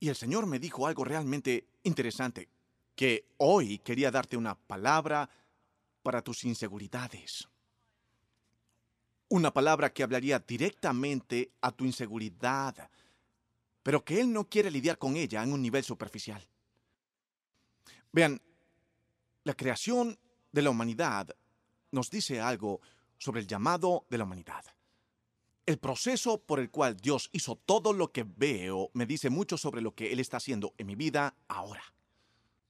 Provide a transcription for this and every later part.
Y el Señor me dijo algo realmente interesante, que hoy quería darte una palabra para tus inseguridades. Una palabra que hablaría directamente a tu inseguridad, pero que Él no quiere lidiar con ella en un nivel superficial. Vean, la creación de la humanidad nos dice algo sobre el llamado de la humanidad. El proceso por el cual Dios hizo todo lo que veo me dice mucho sobre lo que Él está haciendo en mi vida ahora.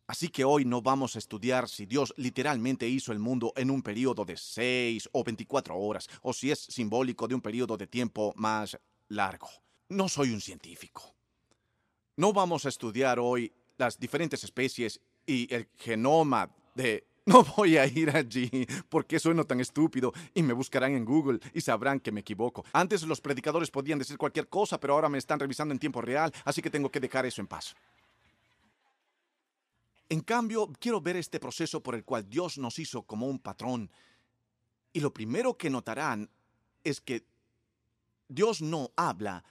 Así que hoy no vamos a estudiar si Dios literalmente hizo el mundo en un periodo de 6 o 24 horas, o si es simbólico de un periodo de tiempo más largo. No soy un científico. No vamos a estudiar hoy las diferentes especies y el genoma de no voy a ir allí porque sueno tan estúpido y me buscarán en Google y sabrán que me equivoco. Antes los predicadores podían decir cualquier cosa, pero ahora me están revisando en tiempo real, así que tengo que dejar eso en paz. En cambio, quiero ver este proceso por el cual Dios nos hizo como un patrón. Y lo primero que notarán es que Dios no habla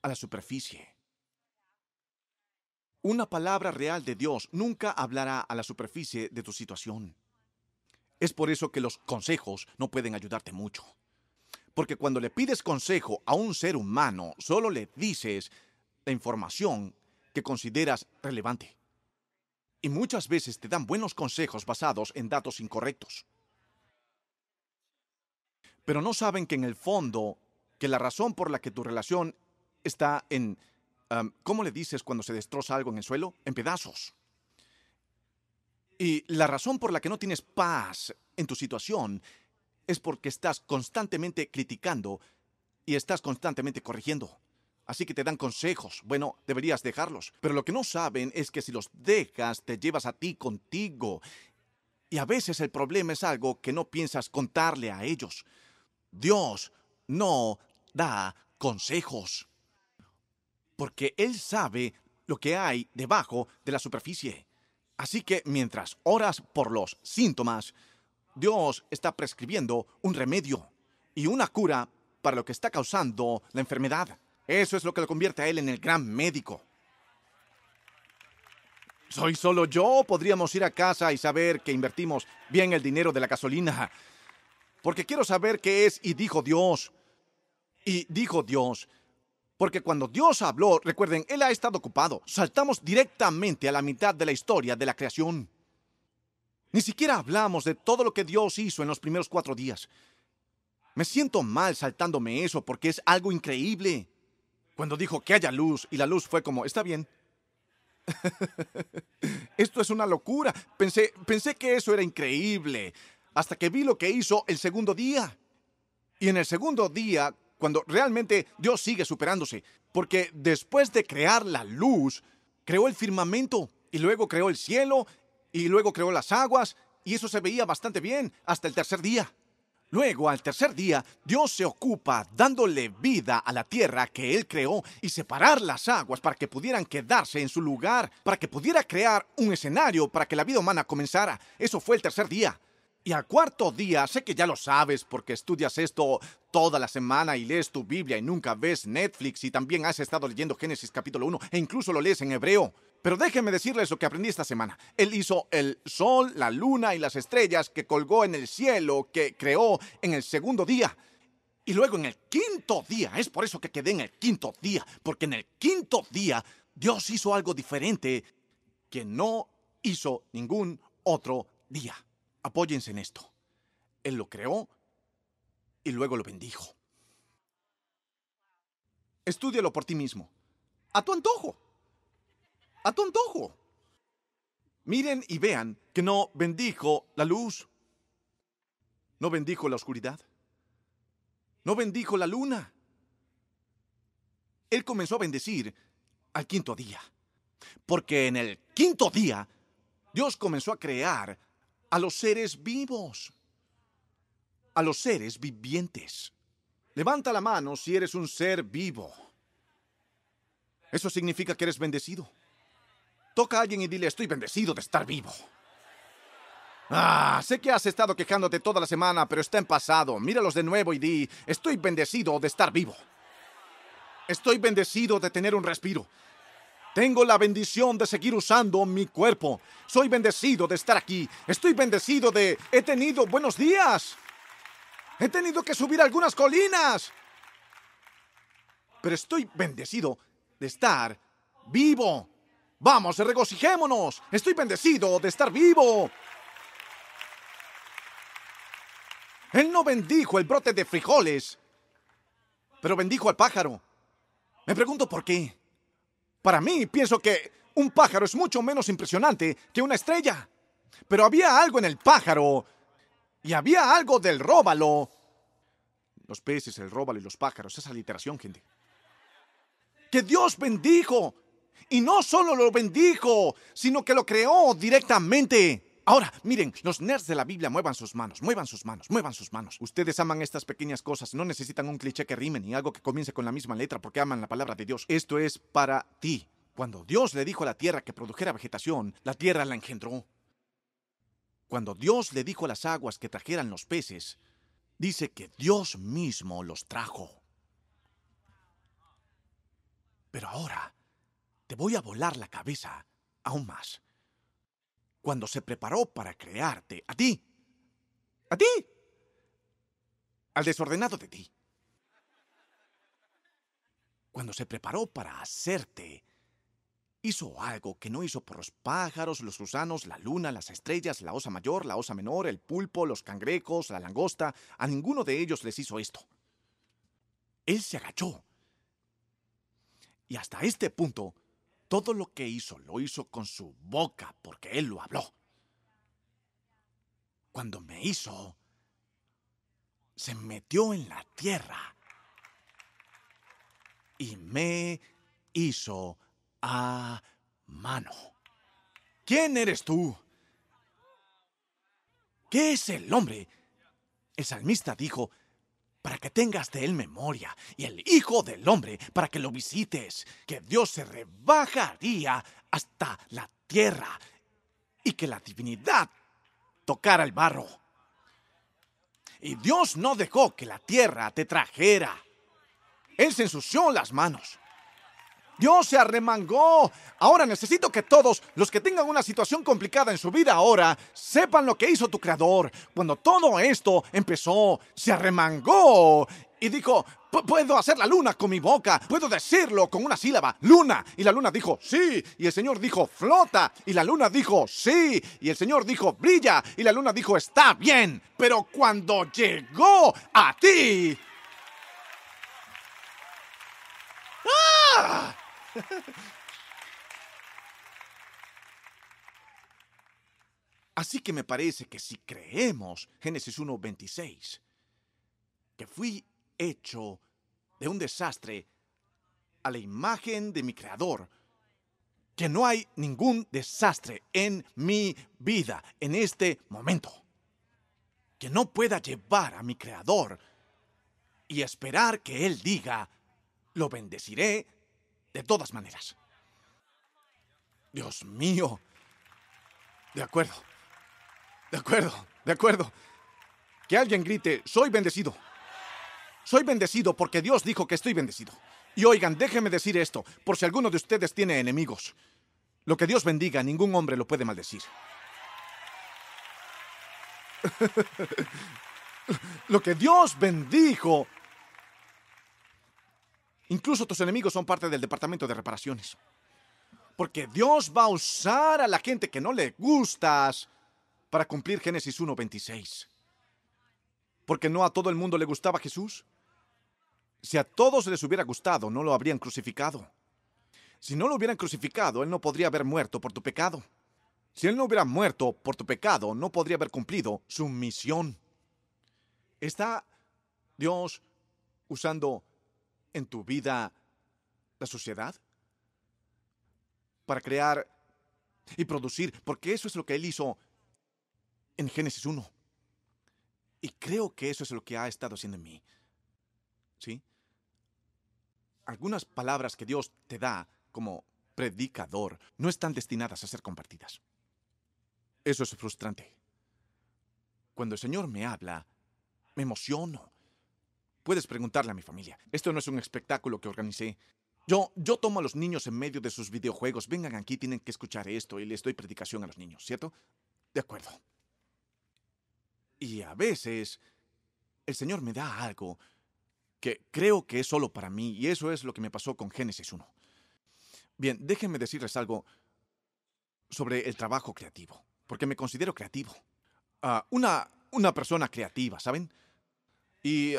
a la superficie. Una palabra real de Dios nunca hablará a la superficie de tu situación. Es por eso que los consejos no pueden ayudarte mucho. Porque cuando le pides consejo a un ser humano, solo le dices la información que consideras relevante. Y muchas veces te dan buenos consejos basados en datos incorrectos. Pero no saben que en el fondo, que la razón por la que tu relación está en ¿Cómo le dices cuando se destroza algo en el suelo? En pedazos. Y la razón por la que no tienes paz en tu situación es porque estás constantemente criticando y estás constantemente corrigiendo. Así que te dan consejos. Bueno, deberías dejarlos. Pero lo que no saben es que si los dejas, te llevas a ti contigo. Y a veces el problema es algo que no piensas contarle a ellos. Dios no da consejos porque Él sabe lo que hay debajo de la superficie. Así que mientras oras por los síntomas, Dios está prescribiendo un remedio y una cura para lo que está causando la enfermedad. Eso es lo que lo convierte a Él en el gran médico. ¿Soy solo yo? Podríamos ir a casa y saber que invertimos bien el dinero de la gasolina. Porque quiero saber qué es y dijo Dios. Y dijo Dios, porque cuando Dios habló, recuerden, Él ha estado ocupado. Saltamos directamente a la mitad de la historia de la creación. Ni siquiera hablamos de todo lo que Dios hizo en los primeros cuatro días. Me siento mal saltándome eso porque es algo increíble. Cuando dijo que haya luz y la luz fue como, está bien. Esto es una locura. Pensé, pensé que eso era increíble hasta que vi lo que hizo el segundo día. Y en el segundo día, cuando realmente Dios sigue superándose. Porque después de crear la luz, creó el firmamento y luego creó el cielo y luego creó las aguas y eso se veía bastante bien hasta el tercer día. Luego, al tercer día, Dios se ocupa dándole vida a la tierra que Él creó y separar las aguas para que pudieran quedarse en su lugar, para que pudiera crear un escenario para que la vida humana comenzara. Eso fue el tercer día. Y al cuarto día, sé que ya lo sabes porque estudias esto toda la semana y lees tu Biblia y nunca ves Netflix y también has estado leyendo Génesis capítulo 1 e incluso lo lees en hebreo. Pero déjenme decirles lo que aprendí esta semana. Él hizo el sol, la luna y las estrellas que colgó en el cielo, que creó en el segundo día. Y luego en el quinto día, es por eso que quedé en el quinto día, porque en el quinto día Dios hizo algo diferente que no hizo ningún otro día. Apóyense en esto. Él lo creó y luego lo bendijo. Estúdialo por ti mismo. A tu antojo. A tu antojo. Miren y vean que no bendijo la luz. No bendijo la oscuridad. No bendijo la luna. Él comenzó a bendecir al quinto día. Porque en el quinto día Dios comenzó a crear a los seres vivos, a los seres vivientes. Levanta la mano si eres un ser vivo. Eso significa que eres bendecido. Toca a alguien y dile, estoy bendecido de estar vivo. Ah, sé que has estado quejándote toda la semana, pero está en pasado. Míralos de nuevo y di, estoy bendecido de estar vivo. Estoy bendecido de tener un respiro. Tengo la bendición de seguir usando mi cuerpo. Soy bendecido de estar aquí. Estoy bendecido de... He tenido buenos días. He tenido que subir algunas colinas. Pero estoy bendecido de estar vivo. Vamos, regocijémonos. Estoy bendecido de estar vivo. Él no bendijo el brote de frijoles, pero bendijo al pájaro. Me pregunto por qué. Para mí, pienso que un pájaro es mucho menos impresionante que una estrella. Pero había algo en el pájaro y había algo del róbalo. Los peces, el róbalo y los pájaros, esa literación, gente. Que Dios bendijo. Y no solo lo bendijo, sino que lo creó directamente. Ahora, miren, los nerds de la Biblia muevan sus manos, muevan sus manos, muevan sus manos. Ustedes aman estas pequeñas cosas, no necesitan un cliché que rime ni algo que comience con la misma letra porque aman la palabra de Dios. Esto es para ti. Cuando Dios le dijo a la tierra que produjera vegetación, la tierra la engendró. Cuando Dios le dijo a las aguas que trajeran los peces, dice que Dios mismo los trajo. Pero ahora te voy a volar la cabeza aún más. Cuando se preparó para crearte, a ti, a ti, al desordenado de ti. Cuando se preparó para hacerte, hizo algo que no hizo por los pájaros, los gusanos, la luna, las estrellas, la osa mayor, la osa menor, el pulpo, los cangrejos, la langosta. A ninguno de ellos les hizo esto. Él se agachó. Y hasta este punto todo lo que hizo lo hizo con su boca porque Él lo habló. Cuando me hizo, se metió en la tierra y me hizo a mano. ¿Quién eres tú? ¿Qué es el hombre? El salmista dijo, para que tengas de él memoria, y el Hijo del Hombre para que lo visites, que Dios se rebajaría hasta la tierra y que la divinidad tocara el barro. Y Dios no dejó que la tierra te trajera. Él se ensució las manos. Dios se arremangó. Ahora necesito que todos los que tengan una situación complicada en su vida ahora sepan lo que hizo tu creador. Cuando todo esto empezó, se arremangó y dijo, puedo hacer la luna con mi boca, puedo decirlo con una sílaba, luna. Y la luna dijo, sí. Y el Señor dijo, flota. Y la luna dijo, sí. Y el Señor dijo, brilla. Y la luna dijo, está bien. Pero cuando llegó a ti... ¡Ah! Así que me parece que si creemos, Génesis 1.26, que fui hecho de un desastre a la imagen de mi creador, que no hay ningún desastre en mi vida en este momento que no pueda llevar a mi creador y esperar que él diga, lo bendeciré de todas maneras. Dios mío. De acuerdo. De acuerdo. De acuerdo. Que alguien grite, soy bendecido. Soy bendecido porque Dios dijo que estoy bendecido. Y oigan, déjenme decir esto, por si alguno de ustedes tiene enemigos. Lo que Dios bendiga, ningún hombre lo puede maldecir. lo que Dios bendijo, Incluso tus enemigos son parte del departamento de reparaciones. Porque Dios va a usar a la gente que no le gustas para cumplir Génesis 1.26. Porque no a todo el mundo le gustaba Jesús. Si a todos les hubiera gustado, no lo habrían crucificado. Si no lo hubieran crucificado, Él no podría haber muerto por tu pecado. Si Él no hubiera muerto por tu pecado, no podría haber cumplido su misión. ¿Está Dios usando en tu vida la sociedad? Para crear y producir, porque eso es lo que Él hizo en Génesis 1. Y creo que eso es lo que ha estado haciendo en mí. ¿Sí? Algunas palabras que Dios te da como predicador no están destinadas a ser compartidas. Eso es frustrante. Cuando el Señor me habla, me emociono, Puedes preguntarle a mi familia. Esto no es un espectáculo que organicé. Yo, yo tomo a los niños en medio de sus videojuegos. Vengan aquí, tienen que escuchar esto y les doy predicación a los niños, ¿cierto? De acuerdo. Y a veces el Señor me da algo que creo que es solo para mí y eso es lo que me pasó con Génesis 1. Bien, déjenme decirles algo sobre el trabajo creativo, porque me considero creativo. Ah, una, una persona creativa, ¿saben? Y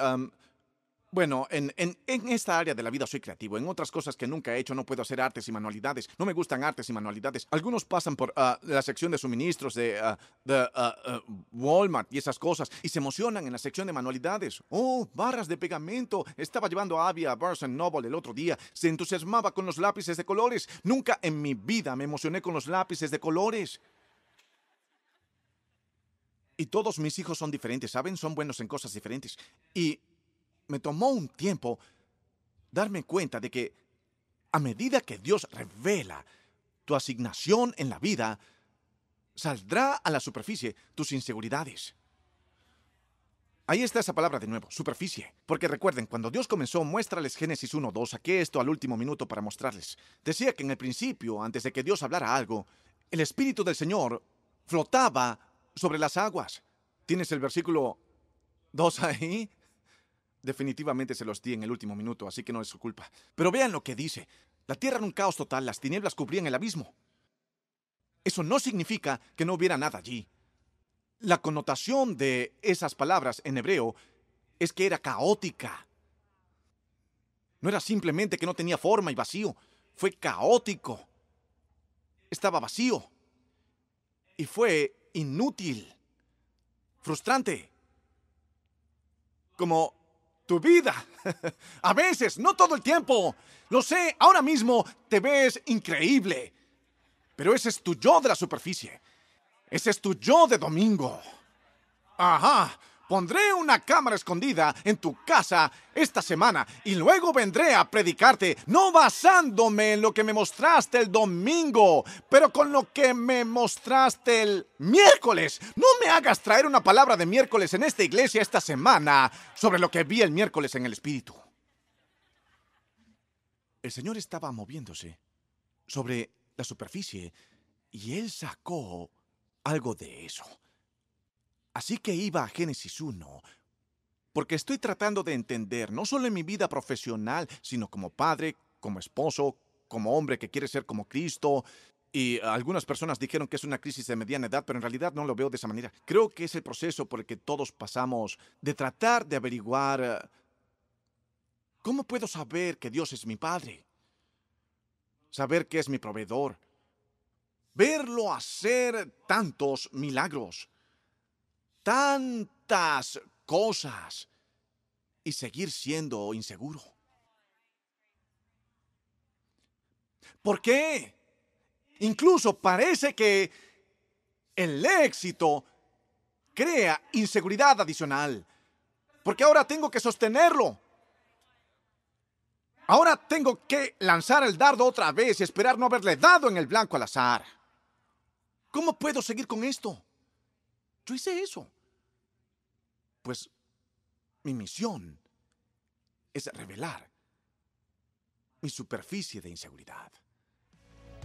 bueno, en, en, esta área de la vida soy creativo. En otras cosas que nunca he hecho no puedo hacer artes y manualidades. No me gustan artes y manualidades. Algunos pasan por uh, la sección de suministros de, uh, de uh, Walmart y esas cosas y se emocionan en la sección de manualidades. Oh, barras de pegamento. Estaba llevando a Abby a Barnes Noble el otro día. Se entusiasmaba con los lápices de colores. Nunca en mi vida me emocioné con los lápices de colores. Y todos mis hijos son diferentes, ¿saben? Son buenos en cosas diferentes. Y me tomó un tiempo darme cuenta de que a medida que Dios revela tu asignación en la vida, saldrá a la superficie tus inseguridades. Ahí está esa palabra de nuevo, superficie. Porque recuerden, cuando Dios comenzó, muéstrales Génesis 1.2, saqué esto al último minuto para mostrarles. Decía que en el principio, antes de que Dios hablara algo, el Espíritu del Señor flotaba sobre las aguas. ¿Tienes el versículo 2 ahí? Definitivamente se los di en el último minuto, así que no es su culpa. Pero vean lo que dice. La tierra era un caos total, las tinieblas cubrían el abismo. Eso no significa que no hubiera nada allí. La connotación de esas palabras en hebreo es que era caótica. No era simplemente que no tenía forma y vacío, fue caótico. Estaba vacío. Y fue inútil, frustrante. Como tu vida. A veces, no todo el tiempo. Lo sé, ahora mismo te ves increíble. Pero ese es tu yo de la superficie. Ese es tu yo de domingo. Ajá. Pondré una cámara escondida en tu casa esta semana y luego vendré a predicarte, no basándome en lo que me mostraste el domingo, pero con lo que me mostraste el miércoles. No me hagas traer una palabra de miércoles en esta iglesia esta semana sobre lo que vi el miércoles en el Espíritu. El Señor estaba moviéndose sobre la superficie y Él sacó algo de eso. Así que iba a Génesis 1, porque estoy tratando de entender, no solo en mi vida profesional, sino como padre, como esposo, como hombre que quiere ser como Cristo. Y algunas personas dijeron que es una crisis de mediana edad, pero en realidad no lo veo de esa manera. Creo que es el proceso por el que todos pasamos de tratar de averiguar eh, cómo puedo saber que Dios es mi Padre, saber que es mi proveedor, verlo hacer tantos milagros tantas cosas y seguir siendo inseguro. ¿Por qué? Incluso parece que el éxito crea inseguridad adicional. Porque ahora tengo que sostenerlo. Ahora tengo que lanzar el dardo otra vez y esperar no haberle dado en el blanco al azar. ¿Cómo puedo seguir con esto? Yo hice eso. Pues mi misión es revelar mi superficie de inseguridad.